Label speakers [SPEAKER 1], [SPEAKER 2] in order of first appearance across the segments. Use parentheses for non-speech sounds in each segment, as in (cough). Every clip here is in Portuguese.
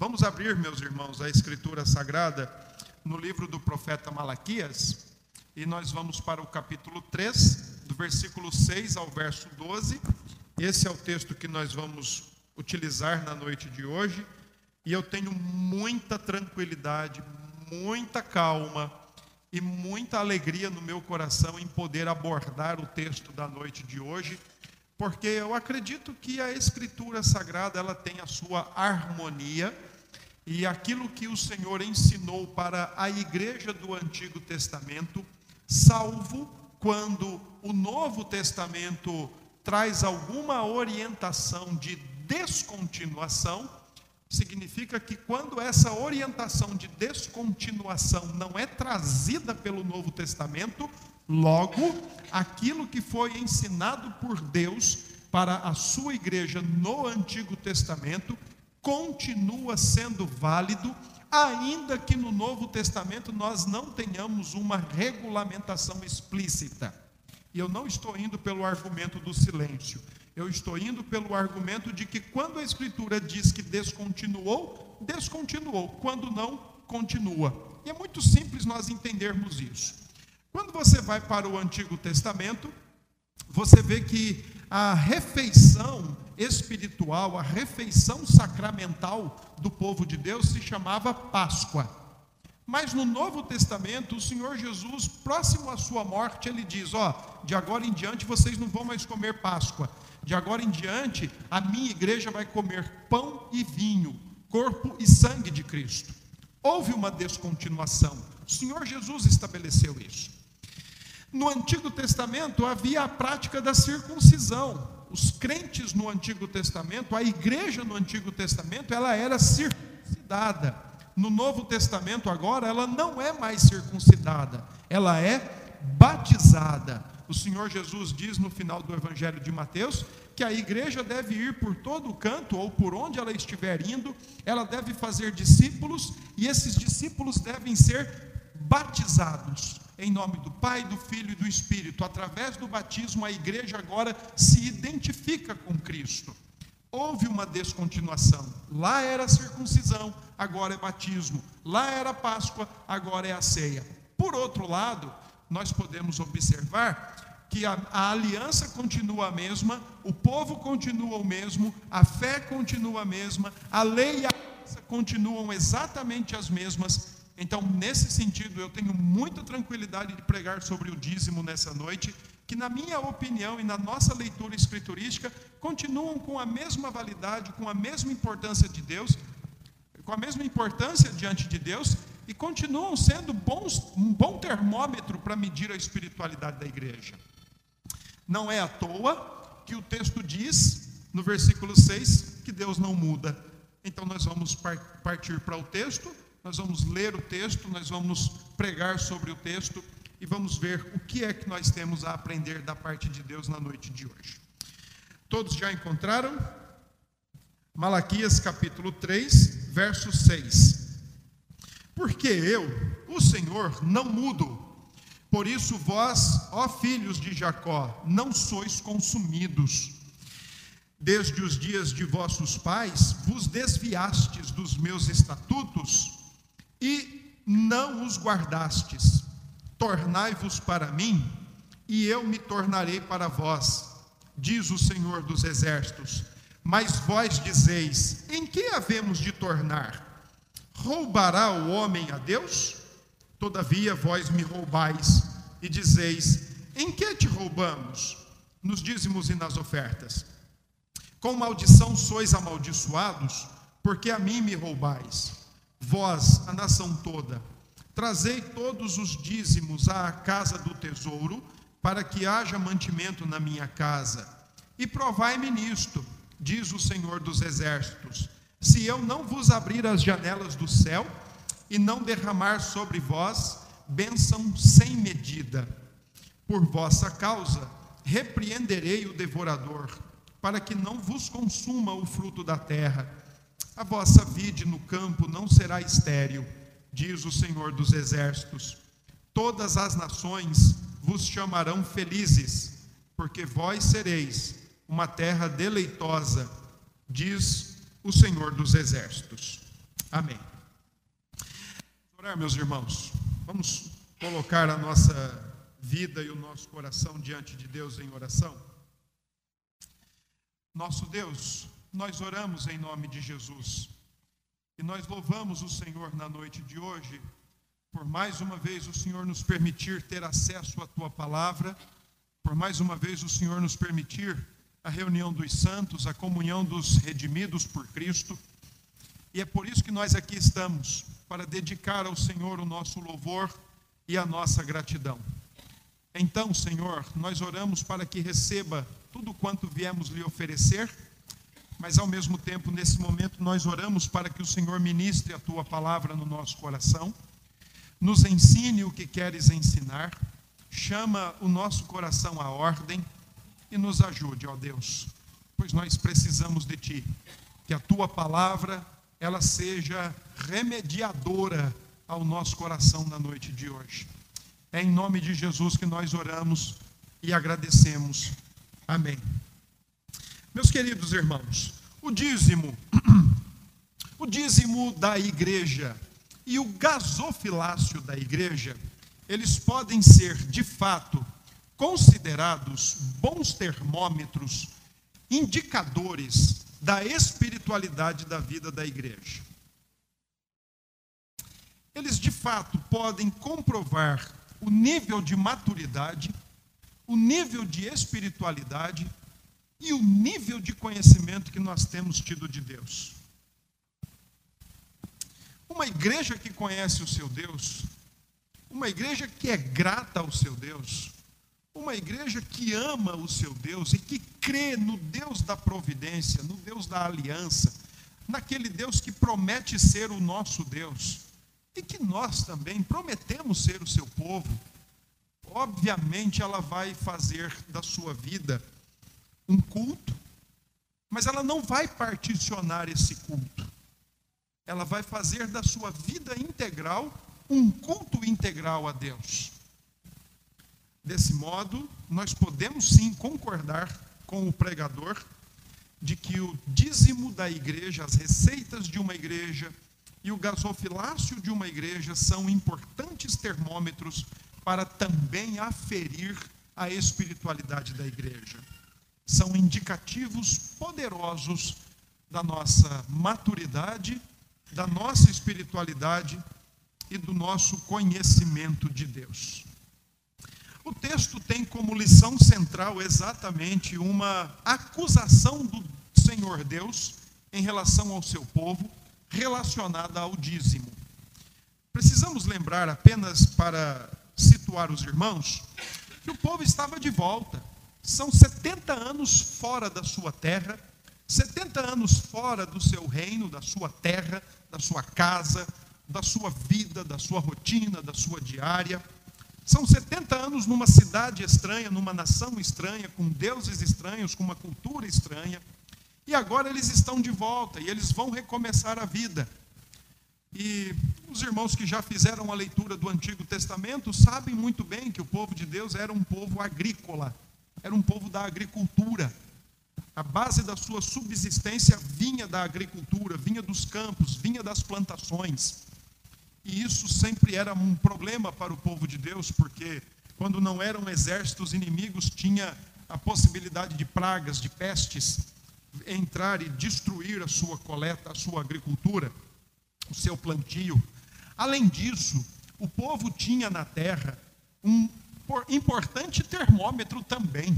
[SPEAKER 1] Vamos abrir, meus irmãos, a Escritura Sagrada no livro do profeta Malaquias, e nós vamos para o capítulo 3, do versículo 6 ao verso 12. Esse é o texto que nós vamos utilizar na noite de hoje, e eu tenho muita tranquilidade, muita calma e muita alegria no meu coração em poder abordar o texto da noite de hoje, porque eu acredito que a escritura sagrada ela tem a sua harmonia e aquilo que o Senhor ensinou para a igreja do Antigo Testamento, salvo quando o Novo Testamento traz alguma orientação de descontinuação, significa que quando essa orientação de descontinuação não é trazida pelo Novo Testamento, logo aquilo que foi ensinado por Deus para a sua igreja no Antigo Testamento continua sendo válido, ainda que no Novo Testamento nós não tenhamos uma regulamentação explícita. E eu não estou indo pelo argumento do silêncio, eu estou indo pelo argumento de que quando a Escritura diz que descontinuou, descontinuou, quando não, continua. E é muito simples nós entendermos isso. Quando você vai para o Antigo Testamento, você vê que a refeição espiritual, a refeição sacramental do povo de Deus se chamava Páscoa. Mas no Novo Testamento, o Senhor Jesus, próximo à sua morte, ele diz: Ó, de agora em diante vocês não vão mais comer Páscoa. De agora em diante, a minha igreja vai comer pão e vinho, corpo e sangue de Cristo. Houve uma descontinuação. O Senhor Jesus estabeleceu isso. No Antigo Testamento havia a prática da circuncisão os crentes no Antigo Testamento, a igreja no Antigo Testamento, ela era circuncidada. No Novo Testamento, agora, ela não é mais circuncidada, ela é batizada. O Senhor Jesus diz no final do Evangelho de Mateus que a igreja deve ir por todo o canto, ou por onde ela estiver indo, ela deve fazer discípulos, e esses discípulos devem ser batizados em nome do Pai, do Filho e do Espírito. Através do batismo, a igreja agora se identifica com Cristo. Houve uma descontinuação. Lá era circuncisão, agora é batismo. Lá era Páscoa, agora é a ceia. Por outro lado, nós podemos observar que a, a, aliança continua a mesma, o povo continua o mesmo, a fé continua a mesma, a lei e a aliança continuam exatamente as mesmas, então, nesse sentido, eu tenho muita tranquilidade de pregar sobre o dízimo nessa noite, que, na minha opinião e na nossa leitura escriturística, continuam com a mesma validade, com a mesma importância de Deus, com a mesma importância diante de Deus, e continuam sendo bons, um bom termômetro para medir a espiritualidade da igreja. Não é à toa que o texto diz, no versículo 6, que Deus não muda. Então, nós vamos partir para o texto nós vamos ler o texto, nós vamos pregar sobre o texto e vamos ver o que é que nós temos a aprender da parte de Deus na noite de hoje. Todos já encontraram? Malaquias capítulo 3, verso 6. Porque eu, o Senhor, não mudo. Por isso vós, ó filhos de Jacó, não sois consumidos. Desde os dias de vossos pais vos desviastes dos meus estatutos e não os guardastes. Tornai-vos para mim, e eu me tornarei para vós, diz o Senhor dos Exércitos. Mas vós dizeis: em que havemos de tornar? Roubará o homem a Deus? Todavia vós me roubais e dizeis: em que te roubamos? Nos dízimos e nas ofertas. Com maldição sois amaldiçoados, porque a mim me roubais vós, a nação toda, trazei todos os dízimos à casa do tesouro, para que haja mantimento na minha casa. E provai-me nisto, diz o Senhor dos Exércitos, se eu não vos abrir as janelas do céu e não derramar sobre vós bênção sem medida. Por vossa causa, repreenderei o devorador, para que não vos consuma o fruto da terra a vossa vide no campo não será estéril, diz o Senhor dos Exércitos. Todas as nações vos chamarão felizes, porque vós sereis uma terra deleitosa, diz o Senhor dos Exércitos. Amém. Orar, meus irmãos. Vamos colocar a nossa vida e o nosso coração diante de Deus em oração. Nosso Deus, nós oramos em nome de Jesus. E nós louvamos o Senhor na noite de hoje, por mais uma vez o Senhor nos permitir ter acesso à tua palavra, por mais uma vez o Senhor nos permitir a reunião dos santos, a comunhão dos redimidos por Cristo. E é por isso que nós aqui estamos, para dedicar ao Senhor o nosso louvor e a nossa gratidão. Então, Senhor, nós oramos para que receba tudo quanto viemos lhe oferecer, mas ao mesmo tempo, nesse momento, nós oramos para que o Senhor ministre a tua palavra no nosso coração, nos ensine o que queres ensinar, chama o nosso coração à ordem e nos ajude, ó Deus, pois nós precisamos de ti, que a tua palavra ela seja remediadora ao nosso coração na noite de hoje. É em nome de Jesus que nós oramos e agradecemos. Amém. Meus queridos irmãos, o dízimo, (clears throat) o dízimo da igreja e o gasofilácio da igreja, eles podem ser, de fato, considerados bons termômetros, indicadores da espiritualidade da vida da igreja. Eles, de fato, podem comprovar o nível de maturidade, o nível de espiritualidade e o nível de conhecimento que nós temos tido de Deus. Uma igreja que conhece o seu Deus, uma igreja que é grata ao seu Deus, uma igreja que ama o seu Deus e que crê no Deus da providência, no Deus da aliança, naquele Deus que promete ser o nosso Deus e que nós também prometemos ser o seu povo, obviamente ela vai fazer da sua vida um culto, mas ela não vai particionar esse culto. Ela vai fazer da sua vida integral um culto integral a Deus. Desse modo, nós podemos sim concordar com o pregador de que o dízimo da igreja, as receitas de uma igreja, e o gasofilácio de uma igreja são importantes termômetros para também aferir a espiritualidade da igreja. São indicativos poderosos da nossa maturidade, da nossa espiritualidade e do nosso conhecimento de Deus. O texto tem como lição central exatamente uma acusação do Senhor Deus em relação ao seu povo relacionada ao dízimo. Precisamos lembrar apenas para situar os irmãos que o povo estava de volta. São 70 anos fora da sua terra, 70 anos fora do seu reino, da sua terra, da sua casa, da sua vida, da sua rotina, da sua diária. São 70 anos numa cidade estranha, numa nação estranha, com deuses estranhos, com uma cultura estranha. E agora eles estão de volta e eles vão recomeçar a vida. E os irmãos que já fizeram a leitura do Antigo Testamento sabem muito bem que o povo de Deus era um povo agrícola, era um povo da agricultura. A base da sua subsistência vinha da agricultura, vinha dos campos, vinha das plantações. E isso sempre era um problema para o povo de Deus, porque quando não eram exércitos inimigos, tinha a possibilidade de pragas, de pestes entrar e destruir a sua coleta, a sua agricultura, o seu plantio. Além disso, o povo tinha na terra um importante termômetro também.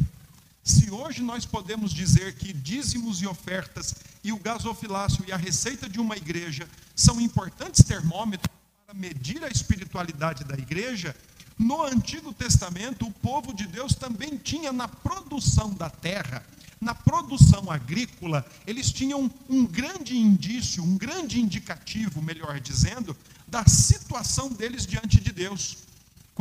[SPEAKER 1] Se hoje nós podemos dizer que dízimos e ofertas e o gasofilácio e a receita de uma igreja são importantes termômetros para medir a espiritualidade da igreja, no Antigo Testamento o povo de Deus também tinha na produção da terra na produção agrícola, eles tinham um grande indício, um grande indicativo, melhor dizendo, da situação deles diante de Deus.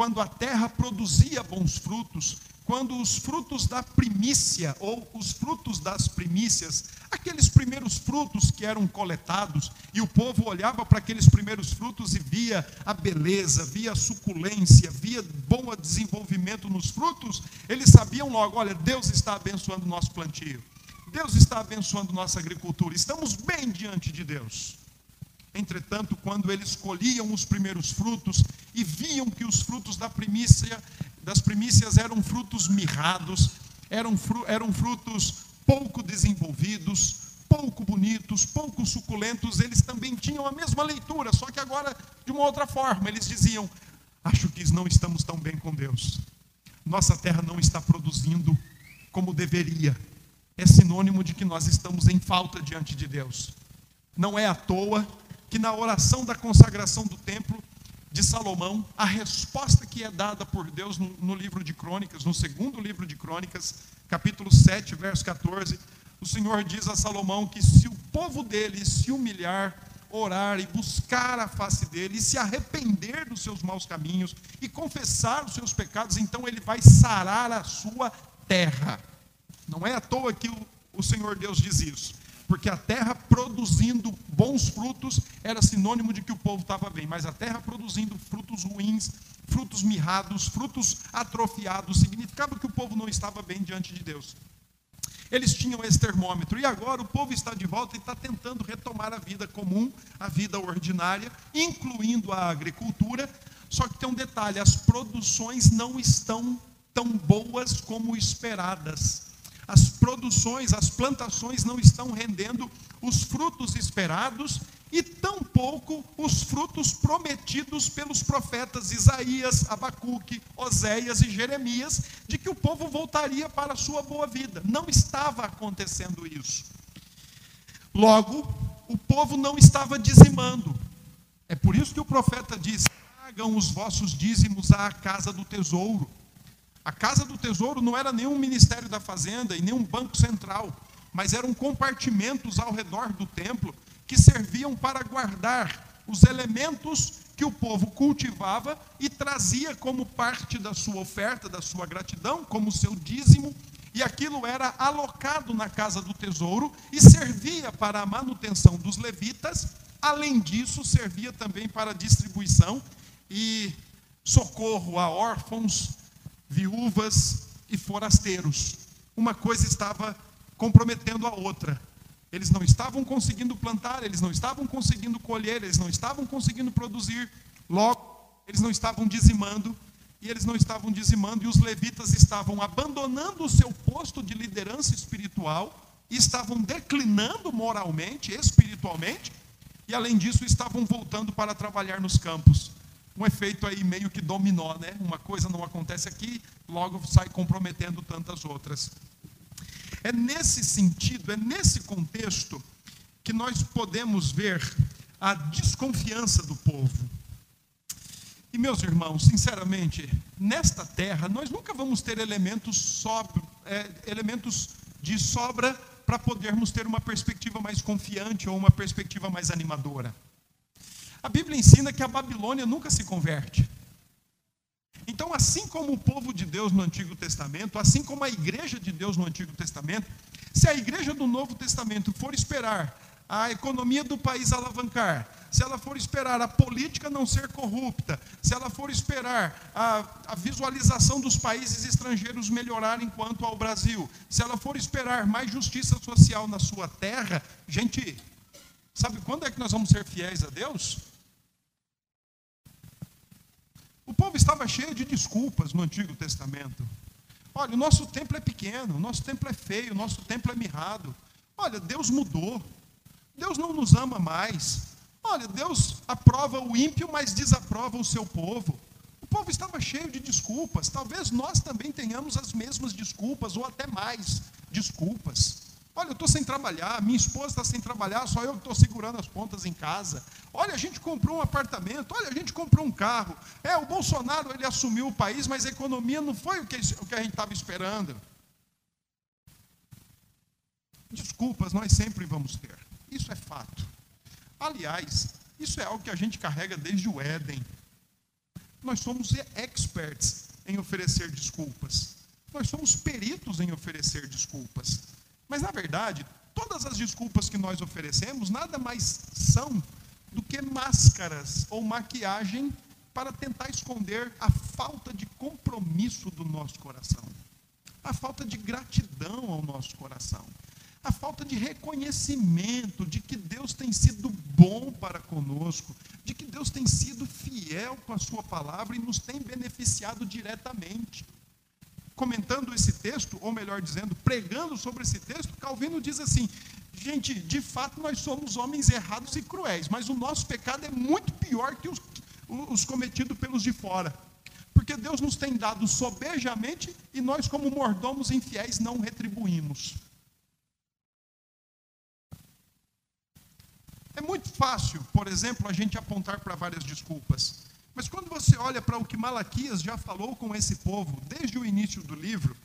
[SPEAKER 1] Quando a terra produzia bons frutos, quando os frutos da primícia, ou os frutos das primícias, aqueles primeiros frutos que eram coletados, e o povo olhava para aqueles primeiros frutos e via a beleza, via a suculência, via bom desenvolvimento nos frutos, eles sabiam logo: olha, Deus está abençoando o nosso plantio, Deus está abençoando nossa agricultura, estamos bem diante de Deus. Entretanto, quando eles colhiam os primeiros frutos e viam que os frutos da primícia, das primícias eram frutos mirrados, eram, eram frutos pouco desenvolvidos, pouco bonitos, pouco suculentos, eles também tinham a mesma leitura, só que agora de uma outra forma. Eles diziam: Acho que não estamos tão bem com Deus. Nossa terra não está produzindo como deveria. É sinônimo de que nós estamos em falta diante de Deus. Não é à toa que na oração da consagração do templo de Salomão, a resposta que é dada por Deus no, livro de Crônicas, no segundo livro de Crônicas, capítulo 7, verso 14, o Senhor diz a Salomão que se o povo dele se humilhar, orar e buscar a face dele, e se arrepender dos seus maus caminhos e confessar os seus pecados, então ele vai sarar a sua terra. Não é à toa que o Senhor Deus diz isso porque a terra produzindo bons frutos era sinônimo de que o povo estava bem, mas a terra produzindo frutos ruins, frutos mirrados, frutos atrofiados, significava que o povo não estava bem diante de Deus. Eles tinham esse termômetro, e agora o povo está de volta e está tentando retomar a vida comum, a vida ordinária, incluindo a agricultura. Só que tem um detalhe: as produções não estão tão boas como esperadas as produções, as plantações não estão rendendo os frutos esperados e tampouco os frutos prometidos pelos profetas Isaías, Abacuque, Oséias e Jeremias, de que o povo voltaria para a sua boa vida. Não estava acontecendo isso. Logo, o povo não estava dizimando. É por isso que o profeta diz: tragam os vossos dízimos à casa do tesouro a Casa do Tesouro não era nenhum Ministério da Fazenda e nenhum banco central, mas eram compartimentos ao redor do templo que serviam para guardar os elementos que o povo cultivava e trazia como parte da sua oferta, da sua gratidão, como seu dízimo, e aquilo era alocado na casa do tesouro e servia para a manutenção dos levitas, além disso, servia também para distribuição e socorro a órfãos, viúvas e forasteiros. Uma coisa estava comprometendo a outra. Eles não estavam conseguindo plantar, eles não estavam conseguindo colher, eles não estavam conseguindo produzir. Logo, eles não estavam dizimando, e eles não estavam dizimando, e os levitas estavam abandonando o seu posto de liderança espiritual, estavam declinando moralmente, espiritualmente, e além disso estavam voltando para trabalhar nos campos um efeito aí meio que dominó, né? Uma coisa não acontece aqui, logo sai comprometendo tantas outras. É nesse sentido, é nesse contexto que nós podemos ver a desconfiança do povo. E meus irmãos, sinceramente, nesta terra nós nunca vamos ter elementos, sobre, é, elementos de sobra para podermos ter uma perspectiva mais confiante ou uma perspectiva mais animadora. A Bíblia ensina que a Babilônia nunca se converte. Então, assim como o povo de Deus no Antigo Testamento, assim como a igreja de Deus no Antigo Testamento, se a igreja do Novo Testamento for esperar a economia do país alavancar, se ela for esperar a política não ser corrupta, se ela for esperar a, a visualização dos países estrangeiros melhorar enquanto ao Brasil, se ela for esperar mais justiça social na sua terra, gente, sabe quando é que nós vamos ser fiéis a Deus? O povo estava cheio de desculpas no Antigo Testamento. Olha, o nosso templo é pequeno, o nosso templo é feio, o nosso templo é mirrado. Olha, Deus mudou. Deus não nos ama mais. Olha, Deus aprova o ímpio, mas desaprova o seu povo. O povo estava cheio de desculpas. Talvez nós também tenhamos as mesmas desculpas, ou até mais desculpas. Olha, eu estou sem trabalhar, minha esposa está sem trabalhar, só eu estou segurando as pontas em casa. Olha, a gente comprou um apartamento, olha, a gente comprou um carro. É, o Bolsonaro ele assumiu o país, mas a economia não foi o que, o que a gente estava esperando. Desculpas, nós sempre vamos ter. Isso é fato. Aliás, isso é algo que a gente carrega desde o Éden. Nós somos experts em oferecer desculpas. Nós somos peritos em oferecer desculpas. Mas, na verdade, todas as desculpas que nós oferecemos nada mais são do que máscaras ou maquiagem para tentar esconder a falta de compromisso do nosso coração, a falta de gratidão ao nosso coração, a falta de reconhecimento de que Deus tem sido bom para conosco, de que Deus tem sido fiel com a Sua palavra e nos tem beneficiado diretamente. Comentando esse texto, ou melhor dizendo, pregando sobre esse texto, Calvino diz assim: gente, de fato nós somos homens errados e cruéis, mas o nosso pecado é muito pior que os, os cometidos pelos de fora. Porque Deus nos tem dado sobejamente e nós, como mordomos infiéis, não retribuímos. É muito fácil, por exemplo, a gente apontar para várias desculpas. Mas quando você olha para o que Malaquias já falou com esse povo, desde o início do livro,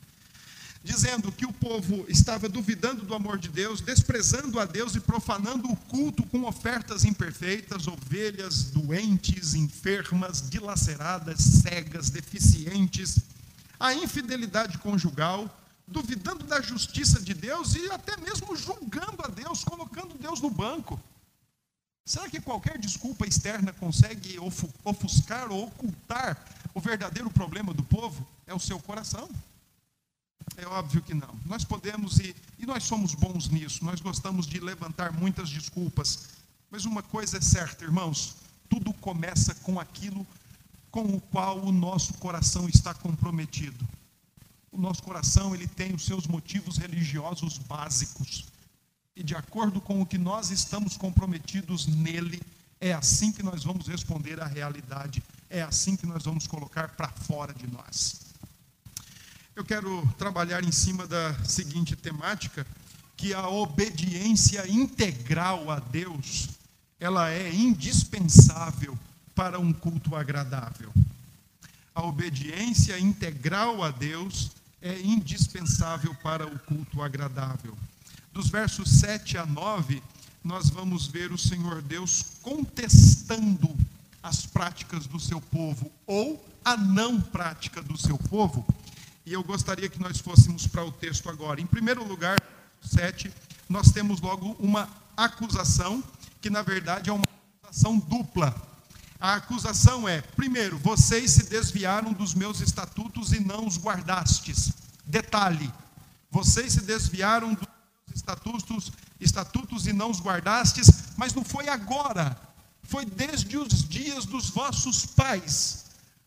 [SPEAKER 1] dizendo que o povo estava duvidando do amor de Deus, desprezando a Deus e profanando o culto com ofertas imperfeitas, ovelhas doentes, enfermas, dilaceradas, cegas, deficientes, a infidelidade conjugal, duvidando da justiça de Deus e até mesmo julgando a Deus, colocando Deus no banco. Será que qualquer desculpa externa consegue ofuscar ou ocultar o verdadeiro problema do povo? É o seu coração. É óbvio que não. Nós podemos e, e nós somos bons nisso, nós gostamos de levantar muitas desculpas. Mas uma coisa é certa, irmãos: tudo começa com aquilo com o qual o nosso coração está comprometido. O nosso coração ele tem os seus motivos religiosos básicos e de acordo com o que nós estamos comprometidos nele, é assim que nós vamos responder à realidade, é assim que nós vamos colocar para fora de nós. Eu quero trabalhar em cima da seguinte temática, que a obediência integral a Deus, ela é indispensável para um culto agradável. A obediência integral a Deus é indispensável para o culto agradável. Dos versos 7 a 9, nós vamos ver o Senhor Deus contestando as práticas do seu povo ou a não prática do seu povo. E eu gostaria que nós fôssemos para o texto agora. Em primeiro lugar, 7, nós temos logo uma acusação, que na verdade é uma acusação dupla. A acusação é: primeiro, vocês se desviaram dos meus estatutos e não os guardastes. Detalhe: vocês se desviaram dos estatutos, estatutos e não os guardastes, mas não foi agora, foi desde os dias dos vossos pais.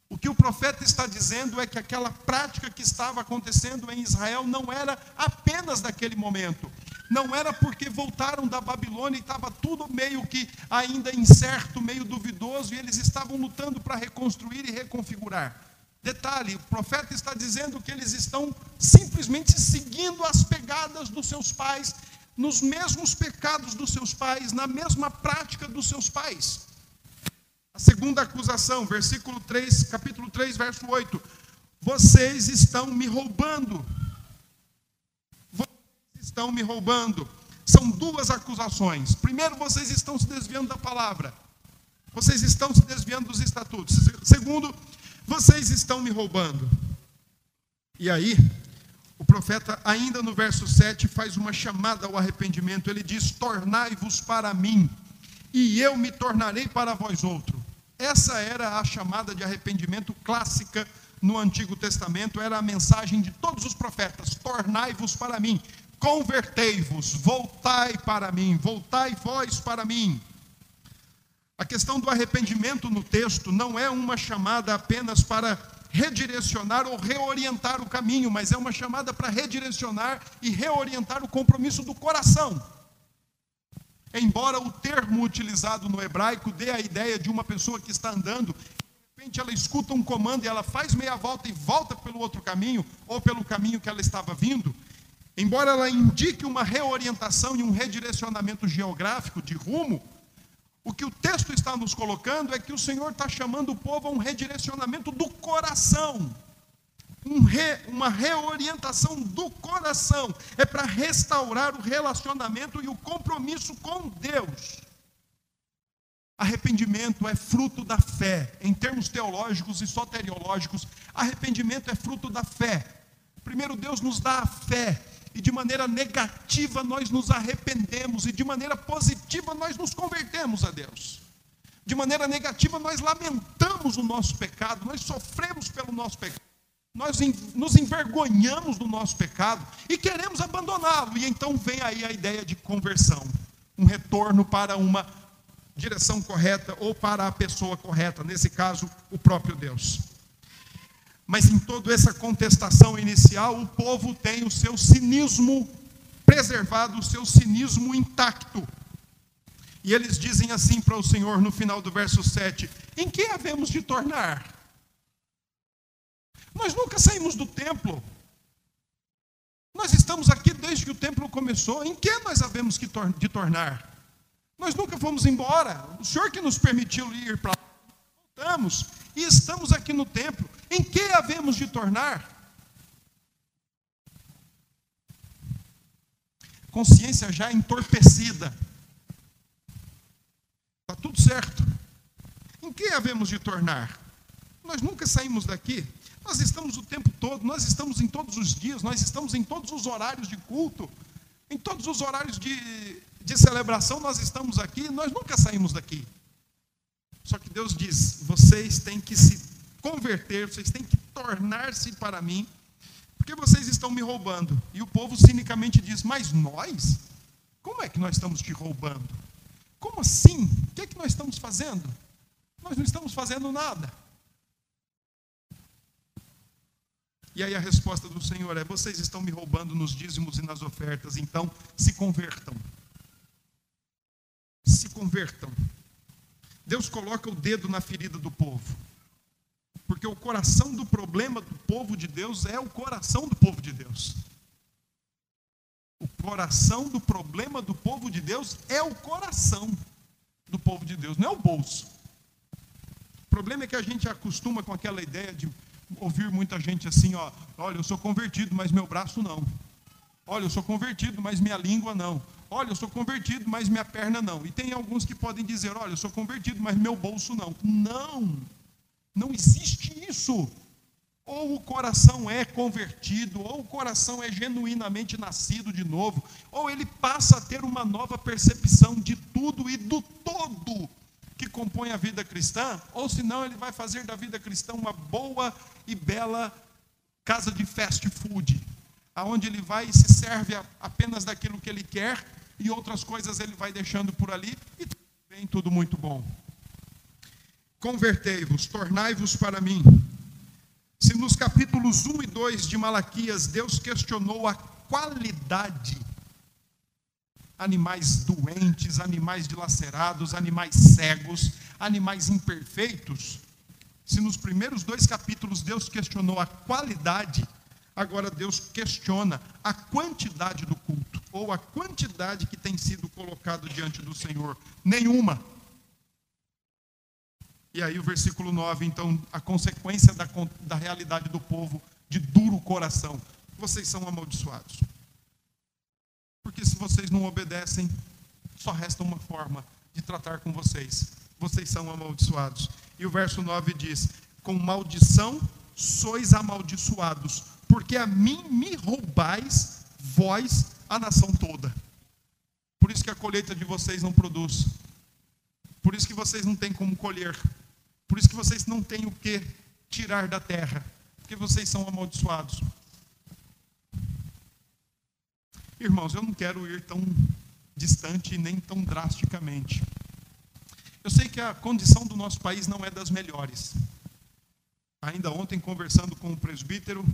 [SPEAKER 1] O que o profeta está dizendo é que aquela prática que estava acontecendo em Israel não era apenas daquele momento, não era porque voltaram da Babilônia e estava tudo meio que ainda incerto, meio duvidoso, e eles estavam lutando para reconstruir e reconfigurar. Detalhe: o profeta está dizendo que eles estão simplesmente seguindo as pegadas dos seus pais, nos mesmos pecados dos seus pais, na mesma prática dos seus pais. A segunda acusação, versículo 3, capítulo 3, verso 8: Vocês estão me roubando. Vocês estão me roubando. São duas acusações. Primeiro, vocês estão se desviando da palavra. Vocês estão se desviando dos estatutos. Segundo, vocês estão me roubando. E aí, o profeta, ainda no verso 7, faz uma chamada ao arrependimento. Ele diz: Tornai-vos para mim, e eu me tornarei para vós outro. Essa era a chamada de arrependimento clássica no Antigo Testamento, era a mensagem de todos os profetas: Tornai-vos para mim, convertei-vos, voltai para mim, voltai vós para mim. A questão do arrependimento no texto não é uma chamada apenas para redirecionar ou reorientar o caminho, mas é uma chamada para redirecionar e reorientar o compromisso do coração. Embora o termo utilizado no hebraico dê a ideia de uma pessoa que está andando, de repente ela escuta um comando e ela faz meia volta e volta pelo outro caminho, ou pelo caminho que ela estava vindo, embora ela indique uma reorientação e um redirecionamento geográfico de rumo, o que o texto está nos colocando é que o Senhor está chamando o povo a um redirecionamento do coração, um re, uma reorientação do coração, é para restaurar o relacionamento e o compromisso com Deus. Arrependimento é fruto da fé, em termos teológicos e soteriológicos, arrependimento é fruto da fé. Primeiro, Deus nos dá a fé, e de maneira negativa nós nos arrependemos, e de maneira positiva nós nos convertemos a Deus. De maneira negativa nós lamentamos o nosso pecado, nós sofremos pelo nosso pecado. Nós nos envergonhamos do nosso pecado e queremos abandoná-lo. E então vem aí a ideia de conversão, um retorno para uma direção correta ou para a pessoa correta, nesse caso, o próprio Deus. Mas em toda essa contestação inicial, o povo tem o seu cinismo preservado, o seu cinismo intacto. E eles dizem assim para o Senhor no final do verso 7: Em que havemos de tornar? Nós nunca saímos do templo. Nós estamos aqui desde que o templo começou. Em que nós havemos de tornar? Nós nunca fomos embora. O Senhor que nos permitiu ir para lá. Voltamos e estamos aqui no templo. Em que havemos de tornar? Consciência já entorpecida. Está tudo certo. Em que havemos de tornar? Nós nunca saímos daqui. Nós estamos o tempo todo, nós estamos em todos os dias, nós estamos em todos os horários de culto, em todos os horários de, de celebração, nós estamos aqui, nós nunca saímos daqui. Só que Deus diz: vocês têm que se converter, vocês têm que tornar-se para mim, porque vocês estão me roubando. E o povo cinicamente diz: Mas nós? Como é que nós estamos te roubando? Como assim? O que é que nós estamos fazendo? Nós não estamos fazendo nada. E aí a resposta do Senhor é: vocês estão me roubando nos dízimos e nas ofertas, então se convertam. Se convertam. Deus coloca o dedo na ferida do povo. Porque o coração do problema do povo de Deus é o coração do povo de Deus. O coração do problema do povo de Deus é o coração do povo de Deus, não é o bolso. O problema é que a gente acostuma com aquela ideia de ouvir muita gente assim, ó, olha, eu sou convertido, mas meu braço não. Olha, eu sou convertido, mas minha língua não. Olha, eu sou convertido, mas minha perna não. E tem alguns que podem dizer, olha, eu sou convertido, mas meu bolso não. Não. Não existe isso. Ou o coração é convertido, ou o coração é genuinamente nascido de novo, ou ele passa a ter uma nova percepção de tudo e do todo que compõe a vida cristã, ou senão ele vai fazer da vida cristã uma boa e bela casa de fast food, aonde ele vai e se serve apenas daquilo que ele quer e outras coisas ele vai deixando por ali e vem tudo muito bom. Convertei-vos, tornai-vos para mim. Se nos capítulos 1 e 2 de Malaquias Deus questionou a qualidade animais doentes, animais dilacerados, animais cegos, animais imperfeitos. Se nos primeiros dois capítulos Deus questionou a qualidade, agora Deus questiona a quantidade do culto, ou a quantidade que tem sido colocado diante do Senhor. Nenhuma. E aí o versículo 9, então, a consequência da, da realidade do povo de duro coração. Vocês são amaldiçoados. Porque se vocês não obedecem, só resta uma forma de tratar com vocês. Vocês são amaldiçoados. E o verso 9 diz: Com maldição sois amaldiçoados, porque a mim me roubais, vós, a nação toda. Por isso que a colheita de vocês não produz. Por isso que vocês não têm como colher. Por isso que vocês não têm o que tirar da terra. Porque vocês são amaldiçoados. Irmãos, eu não quero ir tão distante nem tão drasticamente. Eu sei que a condição do nosso país não é das melhores. Ainda ontem, conversando com o presbítero,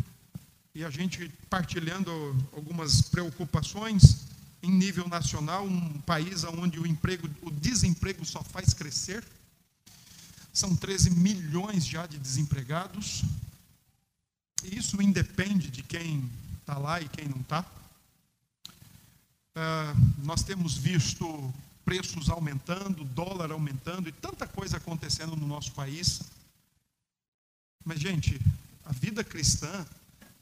[SPEAKER 1] e a gente partilhando algumas preocupações em nível nacional, um país onde o emprego, o desemprego só faz crescer. São 13 milhões já de desempregados. E isso independe de quem está lá e quem não está. Ah, nós temos visto preços aumentando, dólar aumentando e tanta coisa acontecendo no nosso país. Mas, gente, a vida cristã,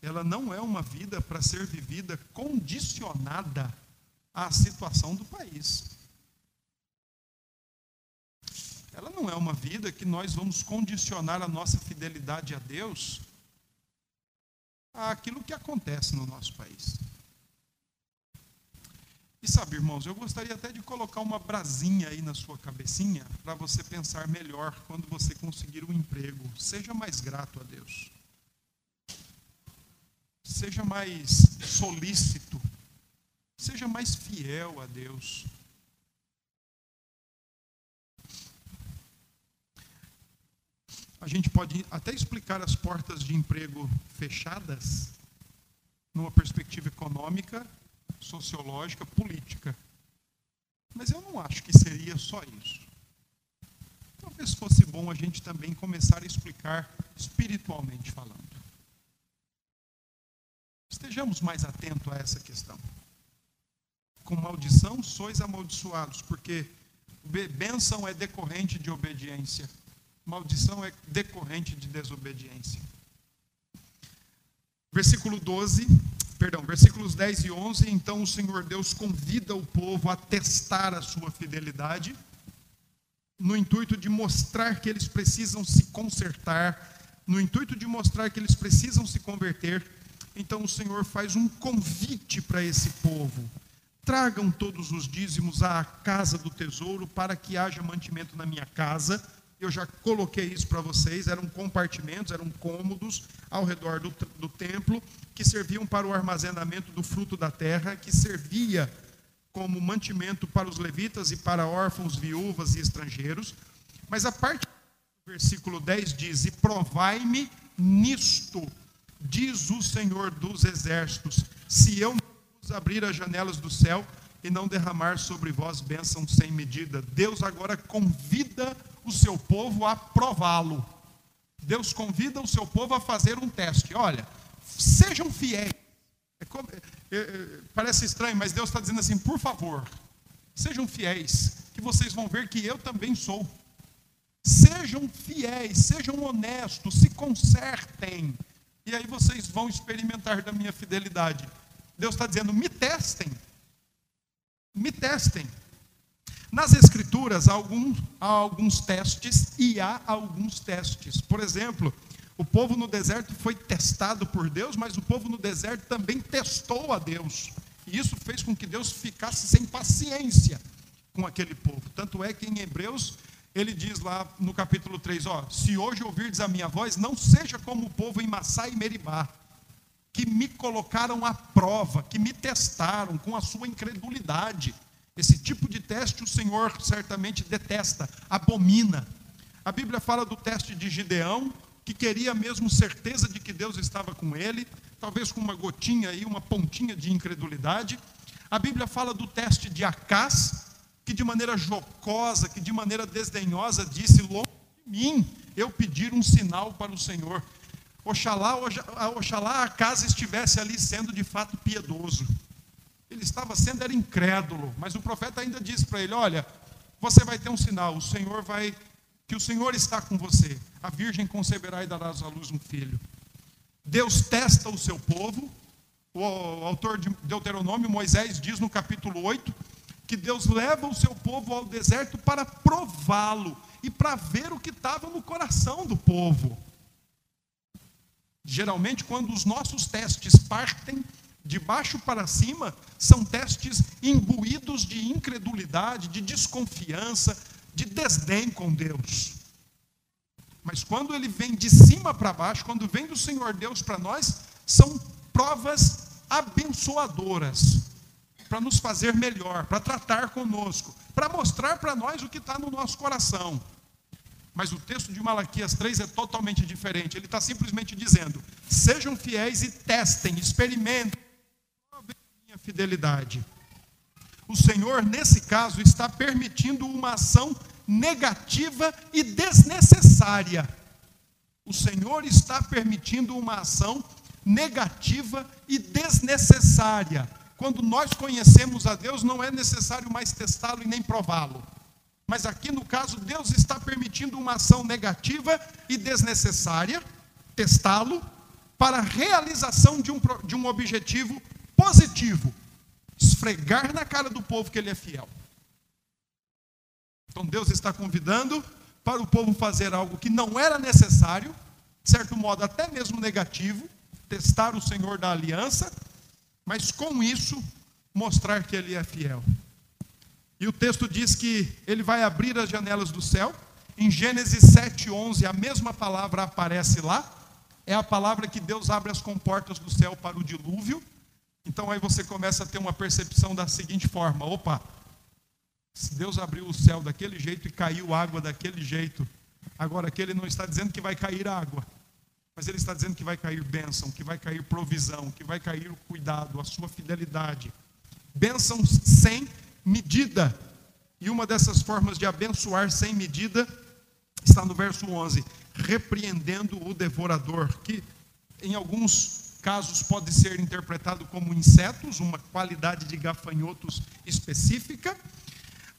[SPEAKER 1] ela não é uma vida para ser vivida condicionada à situação do país. Ela não é uma vida que nós vamos condicionar a nossa fidelidade a Deus àquilo que acontece no nosso país. E sabe, irmãos, eu gostaria até de colocar uma brasinha aí na sua cabecinha para você pensar melhor quando você conseguir um emprego. Seja mais grato a Deus. Seja mais solícito, seja mais fiel a Deus. A gente pode até explicar as portas de emprego fechadas numa perspectiva econômica, sociológica, política. Mas eu não acho que seria só isso. Talvez fosse bom a gente também começar a explicar espiritualmente falando. Estejamos mais atentos a essa questão. Com maldição sois amaldiçoados, porque bênção é decorrente de obediência, maldição é decorrente de desobediência. Versículo 12, perdão, versículos 10 e 11. Então o Senhor Deus convida o povo a testar a sua fidelidade, no intuito de mostrar que eles precisam se consertar, no intuito de mostrar que eles precisam se converter. Então o Senhor faz um convite para esse povo. Tragam todos os dízimos à casa do tesouro para que haja mantimento na minha casa eu já coloquei isso para vocês, eram compartimentos, eram cômodos ao redor do, do templo, que serviam para o armazenamento do fruto da terra, que servia como mantimento para os levitas e para órfãos, viúvas e estrangeiros. Mas a parte do versículo 10 diz: E provai-me nisto, diz o Senhor dos exércitos, se eu não abrir as janelas do céu e não derramar sobre vós bênção sem medida. Deus agora convida o seu povo a prová-lo. Deus convida o seu povo a fazer um teste. Olha, sejam fiéis. É como, é, é, parece estranho, mas Deus está dizendo assim: por favor, sejam fiéis, que vocês vão ver que eu também sou. Sejam fiéis, sejam honestos, se consertem, e aí vocês vão experimentar da minha fidelidade. Deus está dizendo: me testem, me testem. Nas Escrituras há, algum, há alguns testes e há alguns testes. Por exemplo, o povo no deserto foi testado por Deus, mas o povo no deserto também testou a Deus. E isso fez com que Deus ficasse sem paciência com aquele povo. Tanto é que em Hebreus ele diz lá no capítulo 3, ó, se hoje ouvirdes a minha voz, não seja como o povo em Massá e Meribá, que me colocaram à prova, que me testaram com a sua incredulidade. Esse tipo de teste o Senhor certamente detesta, abomina. A Bíblia fala do teste de Gideão, que queria mesmo certeza de que Deus estava com ele, talvez com uma gotinha aí, uma pontinha de incredulidade. A Bíblia fala do teste de Acás, que de maneira jocosa, que de maneira desdenhosa disse: Longe de mim eu pedir um sinal para o Senhor. Oxalá, oxalá Acás estivesse ali sendo de fato piedoso. Ele estava sendo era incrédulo, mas o profeta ainda disse para ele: Olha, você vai ter um sinal, o Senhor vai, que o Senhor está com você. A virgem conceberá e dará à luz um filho. Deus testa o seu povo. O autor de Deuteronômio, Moisés, diz no capítulo 8 que Deus leva o seu povo ao deserto para prová-lo e para ver o que estava no coração do povo. Geralmente, quando os nossos testes partem de baixo para cima, são testes imbuídos de incredulidade, de desconfiança, de desdém com Deus. Mas quando ele vem de cima para baixo, quando vem do Senhor Deus para nós, são provas abençoadoras, para nos fazer melhor, para tratar conosco, para mostrar para nós o que está no nosso coração. Mas o texto de Malaquias 3 é totalmente diferente. Ele está simplesmente dizendo: sejam fiéis e testem, experimentem fidelidade. O Senhor, nesse caso, está permitindo uma ação negativa e desnecessária. O Senhor está permitindo uma ação negativa e desnecessária. Quando nós conhecemos a Deus, não é necessário mais testá-lo e nem prová-lo. Mas aqui no caso, Deus está permitindo uma ação negativa e desnecessária, testá-lo, para a realização de um, de um objetivo positivo, esfregar na cara do povo que ele é fiel. Então Deus está convidando para o povo fazer algo que não era necessário, de certo modo até mesmo negativo, testar o Senhor da aliança, mas com isso mostrar que ele é fiel. E o texto diz que ele vai abrir as janelas do céu. Em Gênesis 7:11 a mesma palavra aparece lá. é a palavra que Deus abre as comportas do céu para o dilúvio. Então aí você começa a ter uma percepção da seguinte forma: opa, se Deus abriu o céu daquele jeito e caiu água daquele jeito, agora aqui ele não está dizendo que vai cair água, mas ele está dizendo que vai cair bênção, que vai cair provisão, que vai cair o cuidado, a sua fidelidade. Bênção sem medida. E uma dessas formas de abençoar sem medida está no verso 11: repreendendo o devorador, que em alguns casos pode ser interpretado como insetos, uma qualidade de gafanhotos específica,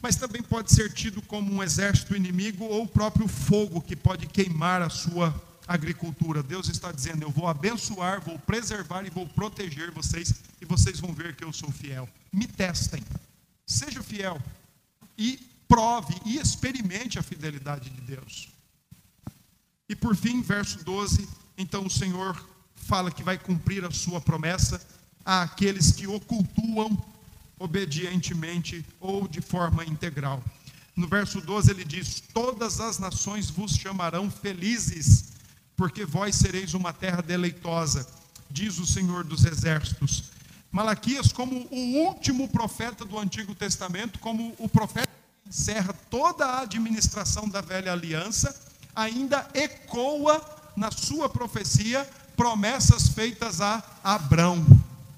[SPEAKER 1] mas também pode ser tido como um exército inimigo ou o próprio fogo que pode queimar a sua agricultura. Deus está dizendo: Eu vou abençoar, vou preservar e vou proteger vocês, e vocês vão ver que eu sou fiel. Me testem, seja fiel e prove e experimente a fidelidade de Deus. E por fim, verso 12: Então o Senhor fala que vai cumprir a sua promessa àqueles que o cultuam obedientemente ou de forma integral. No verso 12 ele diz: Todas as nações vos chamarão felizes, porque vós sereis uma terra deleitosa, diz o Senhor dos exércitos. Malaquias, como o último profeta do Antigo Testamento, como o profeta que encerra toda a administração da velha aliança, ainda ecoa na sua profecia promessas feitas a Abrão,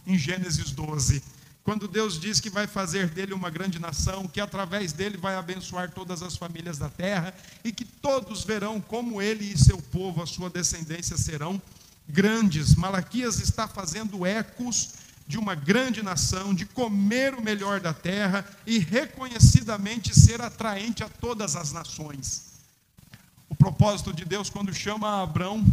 [SPEAKER 1] em Gênesis 12. Quando Deus diz que vai fazer dele uma grande nação, que através dele vai abençoar todas as famílias da terra e que todos verão como ele e seu povo, a sua descendência, serão grandes. Malaquias está fazendo ecos de uma grande nação, de comer o melhor da terra e reconhecidamente ser atraente a todas as nações. O propósito de Deus quando chama Abraão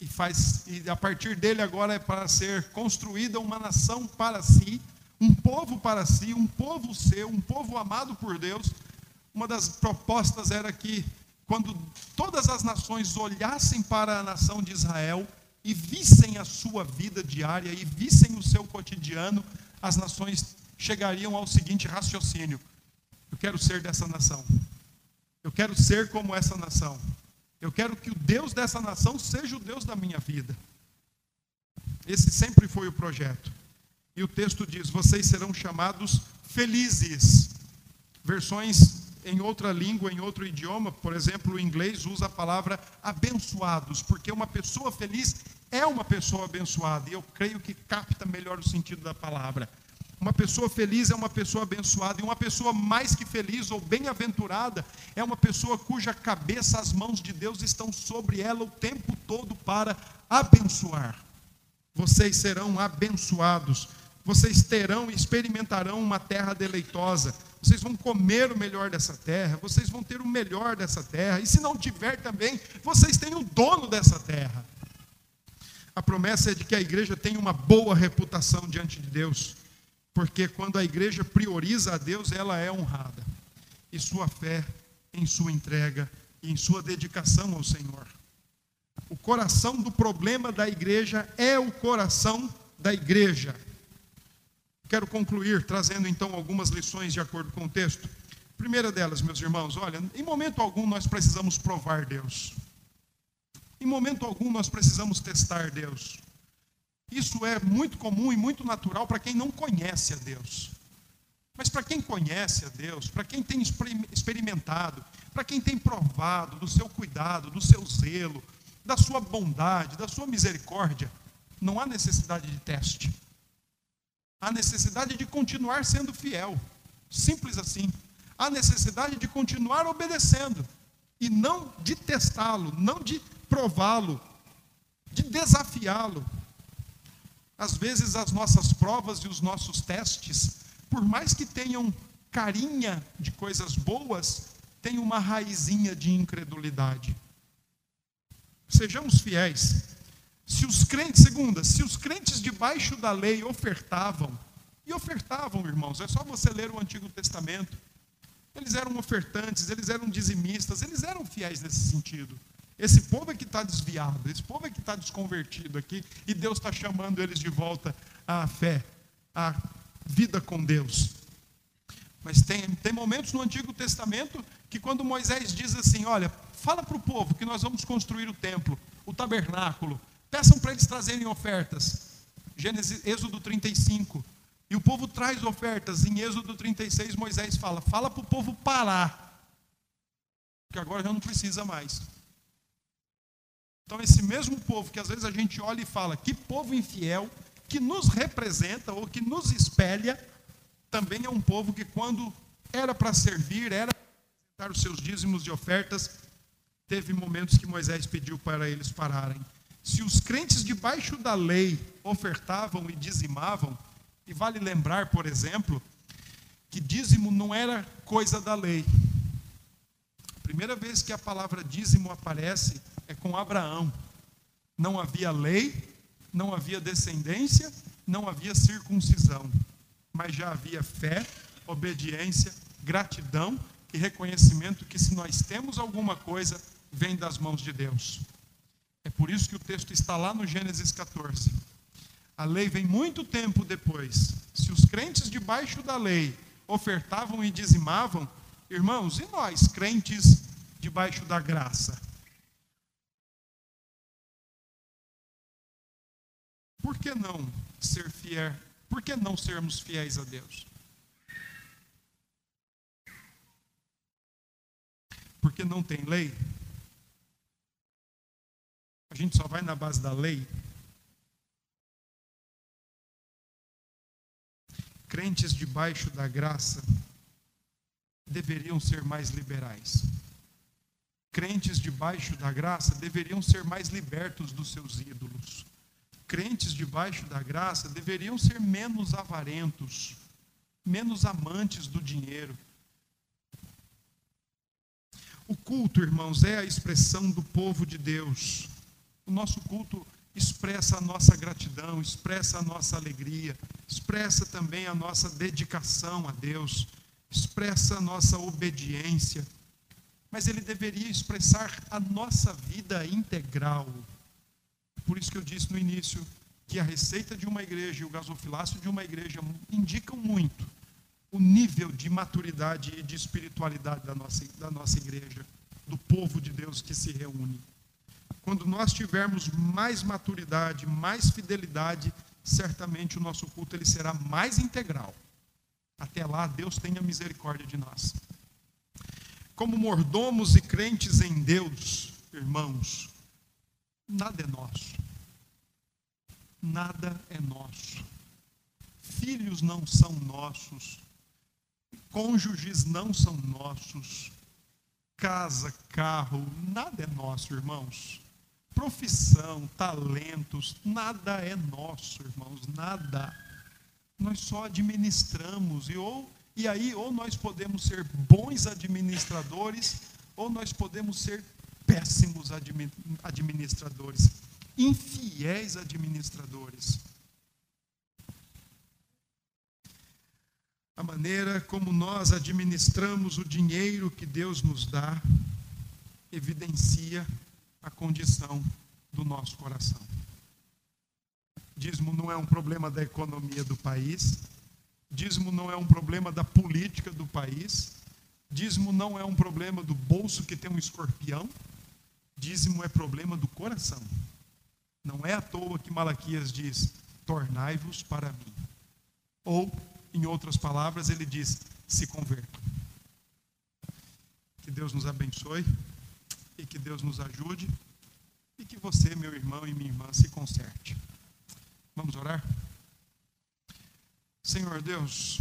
[SPEAKER 1] e faz e a partir dele agora é para ser construída uma nação para si, um povo para si, um povo seu, um povo amado por Deus. Uma das propostas era que quando todas as nações olhassem para a nação de Israel e vissem a sua vida diária e vissem o seu cotidiano, as nações chegariam ao seguinte raciocínio: eu quero ser dessa nação. Eu quero ser como essa nação. Eu quero que o Deus dessa nação seja o Deus da minha vida. Esse sempre foi o projeto. E o texto diz: vocês serão chamados felizes. Versões em outra língua, em outro idioma, por exemplo, o inglês usa a palavra abençoados, porque uma pessoa feliz é uma pessoa abençoada, e eu creio que capta melhor o sentido da palavra. Uma pessoa feliz é uma pessoa abençoada, e uma pessoa mais que feliz ou bem-aventurada é uma pessoa cuja cabeça, as mãos de Deus estão sobre ela o tempo todo para abençoar. Vocês serão abençoados, vocês terão e experimentarão uma terra deleitosa, vocês vão comer o melhor dessa terra, vocês vão ter o melhor dessa terra, e se não tiver também, vocês têm o dono dessa terra. A promessa é de que a igreja tem uma boa reputação diante de Deus. Porque quando a igreja prioriza a Deus, ela é honrada. E sua fé em sua entrega e em sua dedicação ao Senhor. O coração do problema da igreja é o coração da igreja. Quero concluir trazendo então algumas lições de acordo com o texto. Primeira delas, meus irmãos, olha, em momento algum nós precisamos provar Deus. Em momento algum nós precisamos testar Deus. Isso é muito comum e muito natural para quem não conhece a Deus. Mas para quem conhece a Deus, para quem tem experimentado, para quem tem provado do seu cuidado, do seu zelo, da sua bondade, da sua misericórdia, não há necessidade de teste. Há necessidade de continuar sendo fiel. Simples assim. Há necessidade de continuar obedecendo. E não de testá-lo, não de prová-lo, de desafiá-lo, às vezes as nossas provas e os nossos testes, por mais que tenham carinha de coisas boas, tem uma raizinha de incredulidade. Sejamos fiéis. Se os crentes, segunda, se os crentes debaixo da lei ofertavam, e ofertavam, irmãos, é só você ler o Antigo Testamento. Eles eram ofertantes, eles eram dizimistas, eles eram fiéis nesse sentido. Esse povo é que está desviado, esse povo é que está desconvertido aqui, e Deus está chamando eles de volta à fé, à vida com Deus. Mas tem, tem momentos no Antigo Testamento que, quando Moisés diz assim: Olha, fala para o povo que nós vamos construir o templo, o tabernáculo. Peçam para eles trazerem ofertas. Gênesis, Êxodo 35. E o povo traz ofertas. Em Êxodo 36, Moisés fala: fala para o povo parar. Porque agora já não precisa mais. Então, esse mesmo povo que às vezes a gente olha e fala, que povo infiel, que nos representa ou que nos espelha, também é um povo que, quando era para servir, era para apresentar os seus dízimos e ofertas, teve momentos que Moisés pediu para eles pararem. Se os crentes debaixo da lei ofertavam e dizimavam, e vale lembrar, por exemplo, que dízimo não era coisa da lei. A primeira vez que a palavra dízimo aparece é com Abraão. Não havia lei, não havia descendência, não havia circuncisão, mas já havia fé, obediência, gratidão e reconhecimento que se nós temos alguma coisa, vem das mãos de Deus. É por isso que o texto está lá no Gênesis 14. A lei vem muito tempo depois. Se os crentes debaixo da lei ofertavam e dizimavam, irmãos, e nós, crentes debaixo da graça? Por que não ser fiel? Por que não sermos fiéis a Deus? Porque não tem lei? A gente só vai na base da lei? Crentes debaixo da graça deveriam ser mais liberais. Crentes debaixo da graça deveriam ser mais libertos dos seus ídolos. Crentes debaixo da graça deveriam ser menos avarentos, menos amantes do dinheiro o culto, irmãos, é a expressão do povo de Deus. O nosso culto expressa a nossa gratidão, expressa a nossa alegria, expressa também a nossa dedicação a Deus, expressa a nossa obediência. Mas ele deveria expressar a nossa vida integral. Por isso que eu disse no início que a receita de uma igreja e o gasofilácio de uma igreja indicam muito o nível de maturidade e de espiritualidade da nossa, da nossa igreja, do povo de Deus que se reúne. Quando nós tivermos mais maturidade, mais fidelidade, certamente o nosso culto ele será mais integral. Até lá, Deus tenha misericórdia de nós. Como mordomos e crentes em Deus, irmãos, nada é nosso. Nada é nosso. Filhos não são nossos Cônjuges não são nossos. Casa, carro, nada é nosso, irmãos. Profissão, talentos, nada é nosso, irmãos, nada. Nós só administramos e ou e aí ou nós podemos ser bons administradores ou nós podemos ser péssimos administradores, infiéis administradores. a maneira como nós administramos o dinheiro que Deus nos dá evidencia a condição do nosso coração. Dízimo não é um problema da economia do país, dízimo não é um problema da política do país, dízimo não é um problema do bolso que tem um escorpião, dízimo é problema do coração. Não é à toa que Malaquias diz: tornai-vos para mim. Ou em outras palavras, ele diz: se convertam. Que Deus nos abençoe e que Deus nos ajude e que você, meu irmão e minha irmã, se conserte. Vamos orar? Senhor Deus,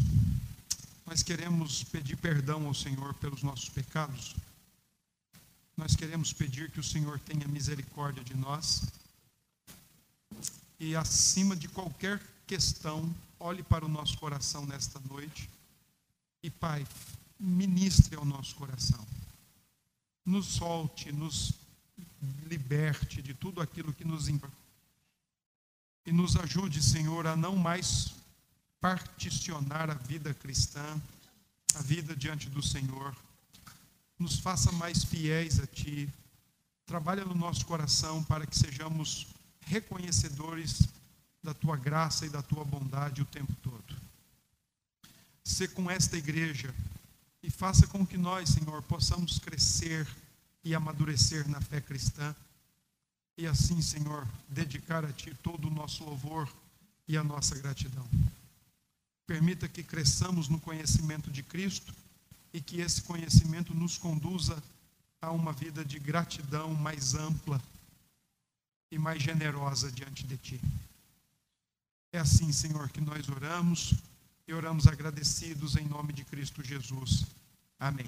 [SPEAKER 1] nós queremos pedir perdão ao Senhor pelos nossos pecados. Nós queremos pedir que o Senhor tenha misericórdia de nós e, acima de qualquer questão, olhe para o nosso coração nesta noite e, Pai, ministre ao nosso coração. Nos solte, nos liberte de tudo aquilo que nos. E nos ajude, Senhor, a não mais particionar a vida cristã, a vida diante do Senhor. Nos faça mais fiéis a Ti. Trabalha no nosso coração para que sejamos reconhecedores da tua graça e da tua bondade o tempo todo. Se com esta igreja e faça com que nós, Senhor, possamos crescer e amadurecer na fé cristã e assim, Senhor, dedicar a Ti todo o nosso louvor e a nossa gratidão. Permita que cresçamos no conhecimento de Cristo e que esse conhecimento nos conduza a uma vida de gratidão mais ampla e mais generosa diante de Ti. É assim, Senhor, que nós oramos e oramos agradecidos em nome de Cristo Jesus. Amém.